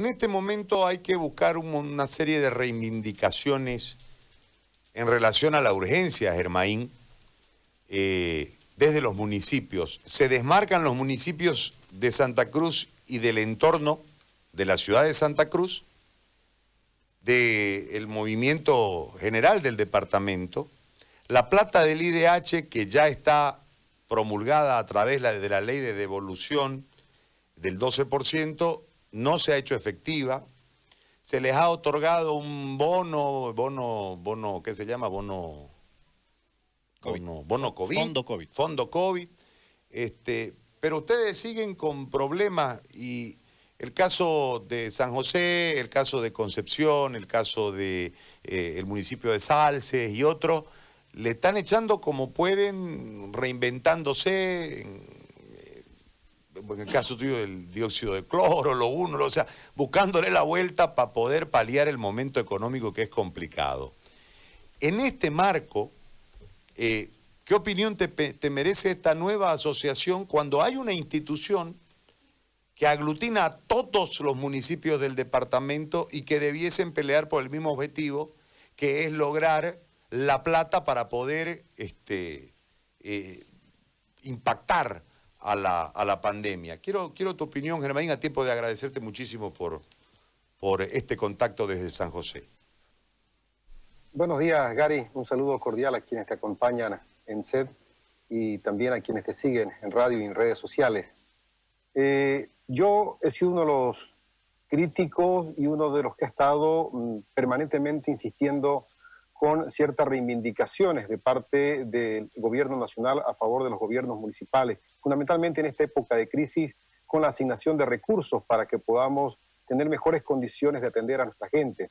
En este momento hay que buscar una serie de reivindicaciones en relación a la urgencia, Germaín, eh, desde los municipios. Se desmarcan los municipios de Santa Cruz y del entorno de la ciudad de Santa Cruz del movimiento general del departamento. La plata del IDH, que ya está promulgada a través de la ley de devolución del 12%, no se ha hecho efectiva. Se les ha otorgado un bono, bono, bono, ¿qué se llama? Bono, bono, bono COVID. Fondo COVID. Fondo COVID. Este, pero ustedes siguen con problemas y el caso de San José, el caso de Concepción, el caso de eh, el municipio de Salces y otros, le están echando como pueden, reinventándose, en el caso tuyo del dióxido de cloro, lo uno, o sea, buscándole la vuelta para poder paliar el momento económico que es complicado. En este marco, eh, ¿qué opinión te, te merece esta nueva asociación cuando hay una institución que aglutina a todos los municipios del departamento y que debiesen pelear por el mismo objetivo, que es lograr la plata para poder este, eh, impactar a la, a la pandemia. Quiero, quiero tu opinión, Germán, a tiempo de agradecerte muchísimo por, por este contacto desde San José. Buenos días, Gary. Un saludo cordial a quienes te acompañan en SED y también a quienes te siguen en radio y en redes sociales. Eh, yo he sido uno de los críticos y uno de los que ha estado mm, permanentemente insistiendo con ciertas reivindicaciones de parte del gobierno nacional a favor de los gobiernos municipales, fundamentalmente en esta época de crisis, con la asignación de recursos para que podamos tener mejores condiciones de atender a nuestra gente.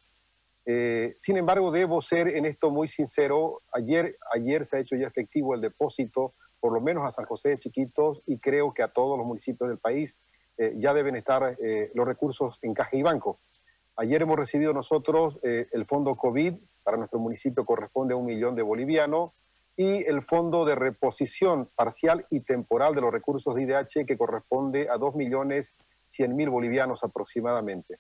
Eh, sin embargo, debo ser en esto muy sincero. Ayer, ayer se ha hecho ya efectivo el depósito, por lo menos a San José de Chiquitos, y creo que a todos los municipios del país eh, ya deben estar eh, los recursos en caja y banco. Ayer hemos recibido nosotros el fondo COVID para nuestro municipio corresponde a un millón de bolivianos, y el fondo de reposición parcial y temporal de los recursos de IDH que corresponde a dos millones cien mil bolivianos aproximadamente.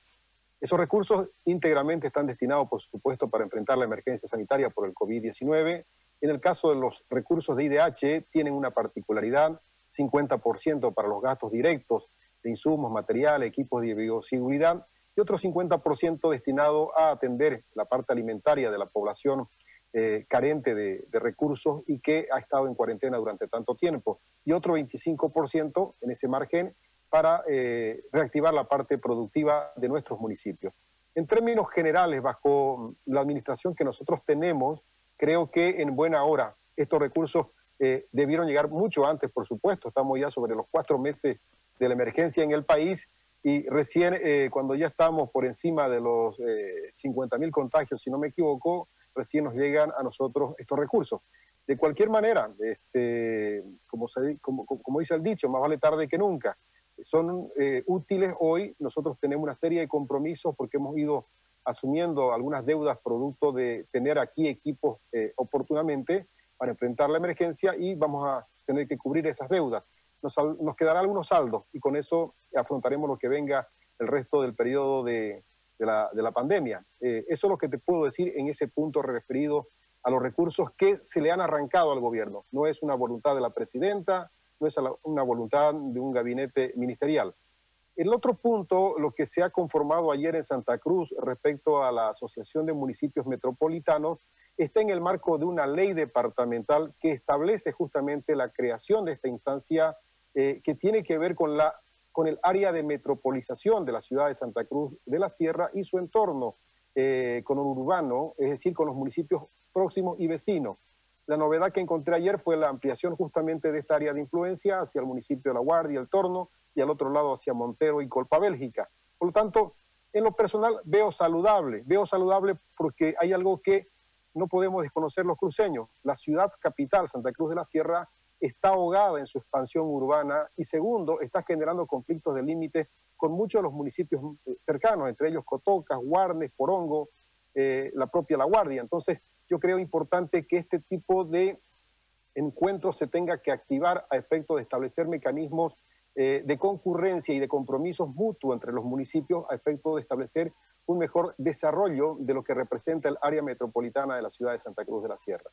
Esos recursos íntegramente están destinados, por supuesto, para enfrentar la emergencia sanitaria por el COVID-19. En el caso de los recursos de IDH, tienen una particularidad, 50% para los gastos directos de insumos, material, equipos de bioseguridad y otro 50% destinado a atender la parte alimentaria de la población eh, carente de, recursos y que ha estado en cuarentena durante tanto tiempo. Y otro 25% en ese margen para eh, reactivar la parte productiva de nuestros municipios. En términos generales, bajo la administración que nosotros tenemos, creo que en buena hora estos recursos eh, debieron llegar mucho antes, por supuesto. Estamos ya sobre los cuatro meses de la emergencia en el país y recién eh, cuando ya estamos por encima de los eh, 50 mil contagios, si no me equivoco, recién nos llegan a nosotros estos recursos. De cualquier manera, este, como, se, como, como, dice el dicho, más vale tarde que nunca. Son eh, útiles hoy, nosotros tenemos una serie de compromisos porque hemos ido asumiendo algunas deudas producto de tener aquí equipos eh, oportunamente para enfrentar la emergencia y vamos a tener que cubrir esas deudas nos, quedará algunos saldos y con eso afrontaremos lo que venga el resto del periodo de, la, pandemia. Eh, eso es lo que te puedo decir en ese punto referido a los recursos que se le han arrancado al gobierno. No es una voluntad de la presidenta, no es una voluntad de un gabinete ministerial. El otro punto, lo que se ha conformado ayer en Santa Cruz respecto a la Asociación de Municipios Metropolitanos, está en el marco de una ley departamental que establece justamente la creación de esta instancia eh, que tiene que ver con, la, con el área de metropolización de la ciudad de Santa Cruz de la Sierra y su entorno eh, con urbano, es decir, con los municipios próximos y vecinos. La novedad que encontré ayer fue la ampliación justamente de esta área de influencia hacia el municipio de La Guardia, el Torno, y al otro lado hacia Montero y Colpa Bélgica. Por lo tanto, en lo personal veo saludable, veo saludable porque hay algo que no podemos desconocer los cruceños. La ciudad capital, Santa Cruz de la Sierra, está ahogada en su expansión urbana y segundo, está generando conflictos de límite con muchos de los municipios eh, cercanos, entre ellos Cotocas, Guarnes, Porongo, eh, la propia La Guardia. Entonces, yo creo importante que este tipo de encuentros se tenga que activar a efecto de establecer mecanismos eh, de concurrencia y de compromisos mutuos entre los municipios a efecto de establecer un mejor desarrollo de lo que representa el área metropolitana de la ciudad de Santa Cruz de la Sierra.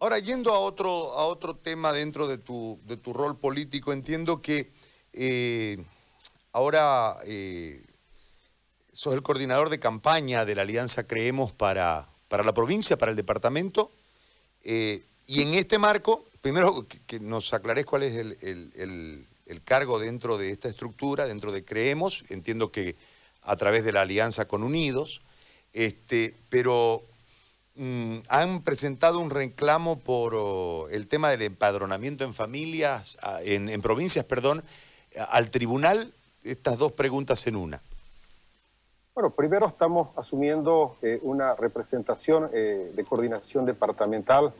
Ahora, yendo a otro, a otro tema dentro de tu, de tu rol político, entiendo que eh, ahora eh, sos el coordinador de campaña de la Alianza Creemos para, para la provincia, para el departamento, eh, y en este marco, primero que, nos aclares cuál es el, cargo dentro de esta estructura, dentro de Creemos, entiendo que a través de la alianza con Unidos, este, pero mm, han presentado un reclamo por oh, el tema del empadronamiento en familias, en, provincias, perdón, al tribunal. Estas dos preguntas en una. Bueno, primero estamos asumiendo eh, una representación eh, de coordinación departamental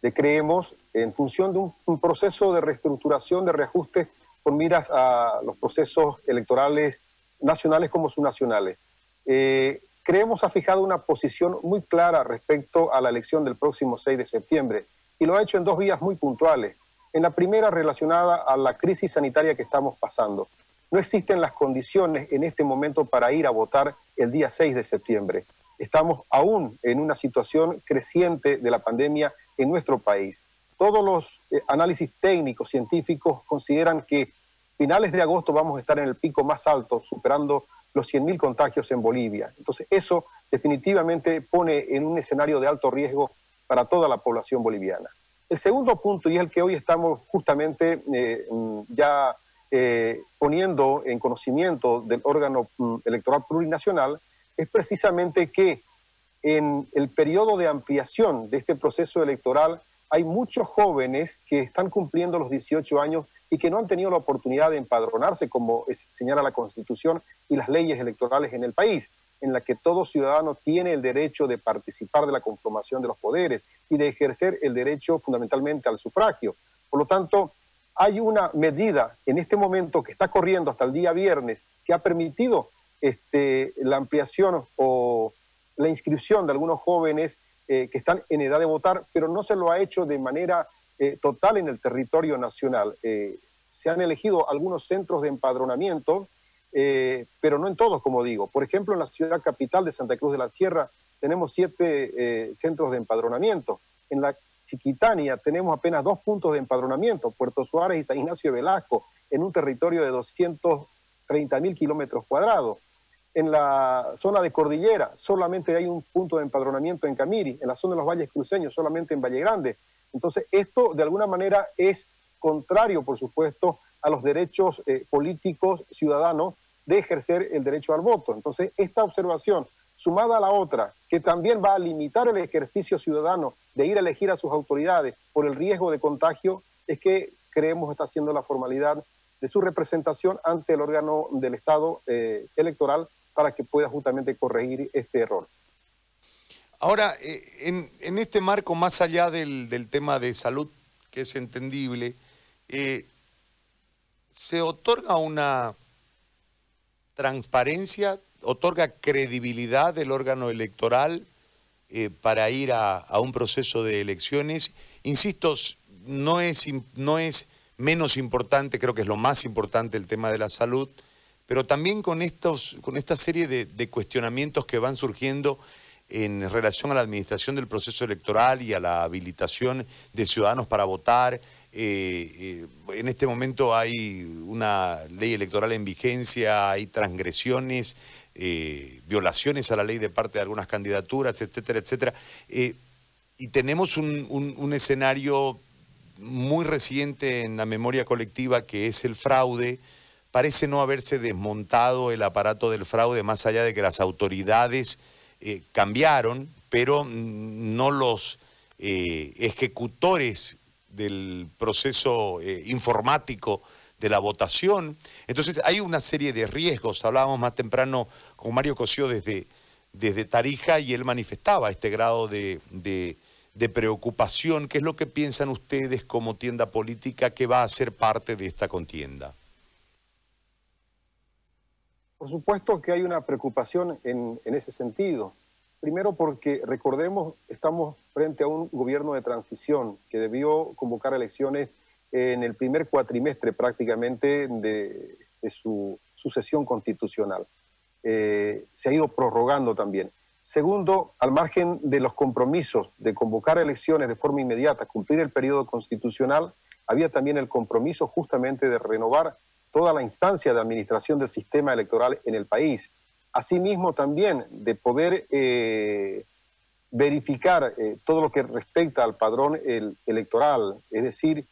de Creemos en función de un, proceso de reestructuración, de reajuste con miras a los procesos electorales nacionales como subnacionales. Eh, Creemos ha fijado una posición muy clara respecto a la elección del próximo 6 de septiembre y lo ha hecho en dos vías muy puntuales. En la primera relacionada a la crisis sanitaria que estamos pasando. No existen las condiciones en este momento para ir a votar el día 6 de septiembre. Estamos aún en una situación creciente de la pandemia en nuestro país. Todos los eh, análisis técnicos, científicos, consideran que finales de agosto vamos a estar en el pico más alto, superando los 100.000 contagios en Bolivia. Entonces, eso definitivamente pone en un escenario de alto riesgo para toda la población boliviana. El segundo punto, y es el que hoy estamos justamente eh, mm, ya eh, poniendo en conocimiento del órgano mm, electoral plurinacional, es precisamente que en el periodo de ampliación de este proceso electoral hay muchos jóvenes que están cumpliendo los 18 años y que no han tenido la oportunidad de empadronarse, como señala la Constitución y las leyes electorales en el país, en la que todo ciudadano tiene el derecho de participar de la conformación de los poderes y de ejercer el derecho fundamentalmente al sufragio. Por lo tanto, hay una medida en este momento que está corriendo hasta el día viernes que ha permitido este, la ampliación o la inscripción de algunos jóvenes eh, que están en edad de votar, pero no se lo ha hecho de manera eh, total en el territorio nacional. Eh, se han elegido algunos centros de empadronamiento, pero no en todos, como digo. Por ejemplo, en la ciudad capital de Santa Cruz de la Sierra tenemos siete centros de empadronamiento. En la Chiquitania tenemos apenas dos puntos de empadronamiento, Puerto Suárez y San Ignacio Velasco, en un territorio de 230 mil kilómetros cuadrados en la zona de Cordillera solamente hay un punto de empadronamiento en Camiri, en la zona de los valles cruceños solamente en Valle Grande. Entonces, esto de alguna manera es contrario, por supuesto, a los derechos eh, políticos ciudadanos de ejercer el derecho al voto. Entonces, esta observación, sumada a la otra, que también va a limitar el ejercicio ciudadano de ir a elegir a sus autoridades por el riesgo de contagio, es que creemos está haciendo la formalidad de su representación ante el órgano del Estado eh, electoral para que pueda justamente corregir este error. Ahora, eh, en, este marco, más allá del, tema de salud, que es entendible, eh, ¿se otorga una transparencia, otorga credibilidad del órgano electoral eh, para ir a, un proceso de elecciones? Insisto, no es, no es menos importante, creo que es lo más importante el tema de la salud, pero también con, estos, con esta serie de, cuestionamientos que van surgiendo en relación a la administración del proceso electoral y a la habilitación de ciudadanos para votar. Eh, eh, en este momento hay una ley electoral en vigencia, hay transgresiones, eh, violaciones a la ley de parte de algunas candidaturas, etcétera, etcétera. y tenemos un escenario muy reciente en la memoria colectiva que es el fraude, parece no haberse desmontado el aparato del fraude, más allá de que las autoridades eh, cambiaron, pero no los eh, ejecutores del proceso eh, informático de la votación. Entonces hay una serie de riesgos. Hablábamos más temprano con Mario Cosío desde, desde Tarija y él manifestaba este grado de, de preocupación. ¿Qué es lo que piensan ustedes como tienda política que va a ser parte de esta contienda? Por supuesto que hay una preocupación en, ese sentido. Primero porque, recordemos, estamos frente a un gobierno de transición que debió convocar elecciones en el primer cuatrimestre prácticamente de, su sucesión constitucional. Eh, se ha ido prorrogando también. Segundo, al margen de los compromisos de convocar elecciones de forma inmediata, cumplir el periodo constitucional, había también el compromiso justamente de renovar toda la instancia de administración del sistema electoral en el país. Asimismo también de poder eh, verificar eh, todo lo que respecta al padrón electoral, es decir,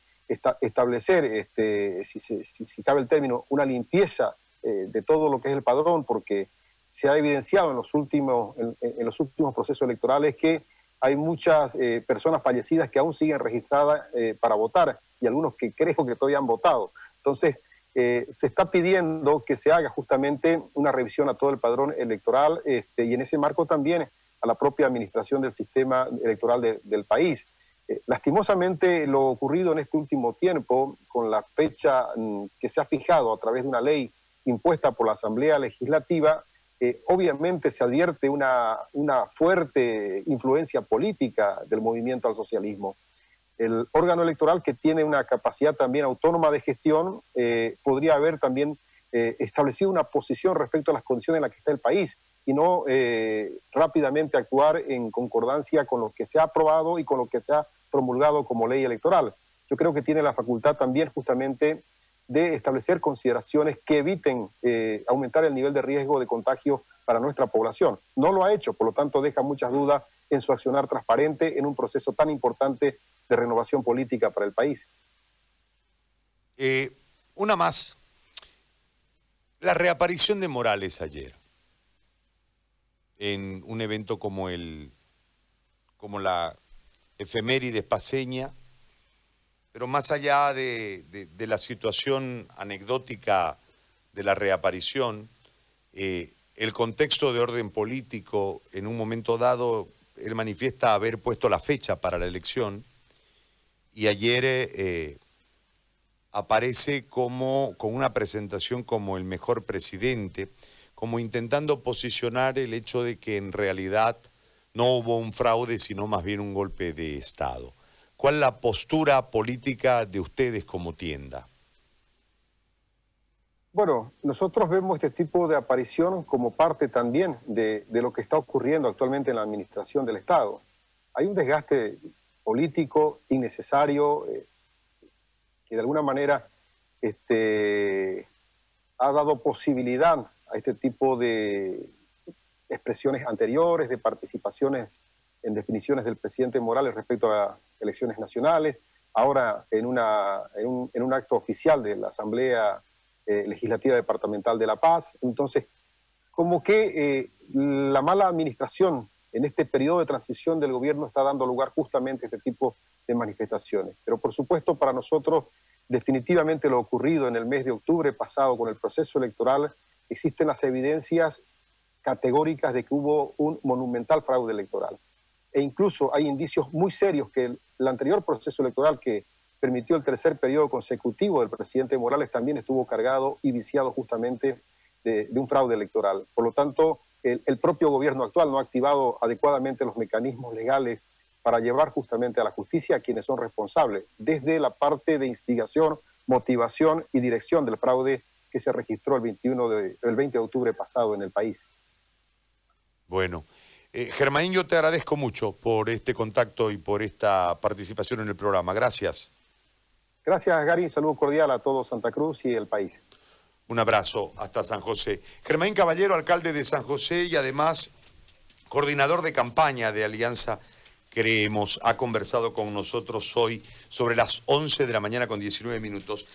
establecer, este, si, cabe el término, una limpieza eh, de todo lo que es el padrón, porque se ha evidenciado en los últimos, en, los últimos procesos electorales que hay muchas personas fallecidas que aún siguen registradas para votar y algunos que creo que todavía han votado. Entonces, eh, se está pidiendo que se haga justamente una revisión a todo el padrón electoral este, y en ese marco también a la propia administración del sistema electoral del país. Eh, lastimosamente lo ocurrido en este último tiempo, con la fecha mm, que se ha fijado a través de una ley impuesta por la Asamblea Legislativa, eh, obviamente se advierte una, una fuerte influencia política del movimiento al socialismo el órgano electoral que tiene una capacidad también autónoma de gestión eh, podría haber también eh, establecido una posición respecto a las condiciones en las que está el país y no eh, rápidamente actuar en concordancia con lo que se ha aprobado y con lo que se ha promulgado como ley electoral. Yo creo que tiene la facultad también justamente de establecer consideraciones que eviten aumentar el nivel de riesgo de contagio para nuestra población. No lo ha hecho, por lo tanto deja muchas dudas en su accionar transparente en un proceso tan importante de renovación política para el país. Eh, una más. La reaparición de Morales ayer en un evento como el como la efeméride paseña, pero más allá de, la situación anecdótica de la reaparición, eh, el contexto de orden político en un momento dado, él manifiesta haber puesto la fecha para la elección, y ayer eh, aparece como, con una presentación como el mejor presidente, como intentando posicionar el hecho de que en realidad no hubo un fraude, sino más bien un golpe de Estado. ¿Cuál es la postura política de ustedes como tienda? Bueno, nosotros vemos este tipo de aparición como parte también de, lo que está ocurriendo actualmente en la administración del Estado. Hay un desgaste político innecesario eh, que de alguna manera este, ha dado posibilidad a este tipo de expresiones anteriores, de participaciones en definiciones del presidente Morales respecto a elecciones nacionales, ahora en, una, en, un, en un acto oficial de la Asamblea eh, Legislativa Departamental de La Paz. Entonces, como que eh, la mala administración en este periodo de transición del gobierno está dando lugar justamente a este tipo de manifestaciones. Pero por supuesto para nosotros definitivamente lo ocurrido en el mes de octubre pasado con el proceso electoral, existen las evidencias categóricas de que hubo un monumental fraude electoral. E incluso hay indicios muy serios que el, anterior proceso electoral que permitió el tercer periodo consecutivo del presidente Morales también estuvo cargado y viciado justamente de, un fraude electoral. Por lo tanto, el, propio gobierno actual no ha activado adecuadamente los mecanismos legales para llevar justamente a la justicia a quienes son responsables, desde la parte de instigación, motivación y dirección del fraude que se registró el, 21 de, el 20 de octubre pasado en el país. Bueno, eh, yo te agradezco mucho por este contacto y por esta participación en el programa. Gracias. Gracias, Gary. Un saludo cordial a todo Santa Cruz y el país. Un abrazo hasta San José. Germán Caballero, alcalde de San José y además coordinador de campaña de Alianza Creemos, ha conversado con nosotros hoy sobre las 11 de la mañana con 19 minutos.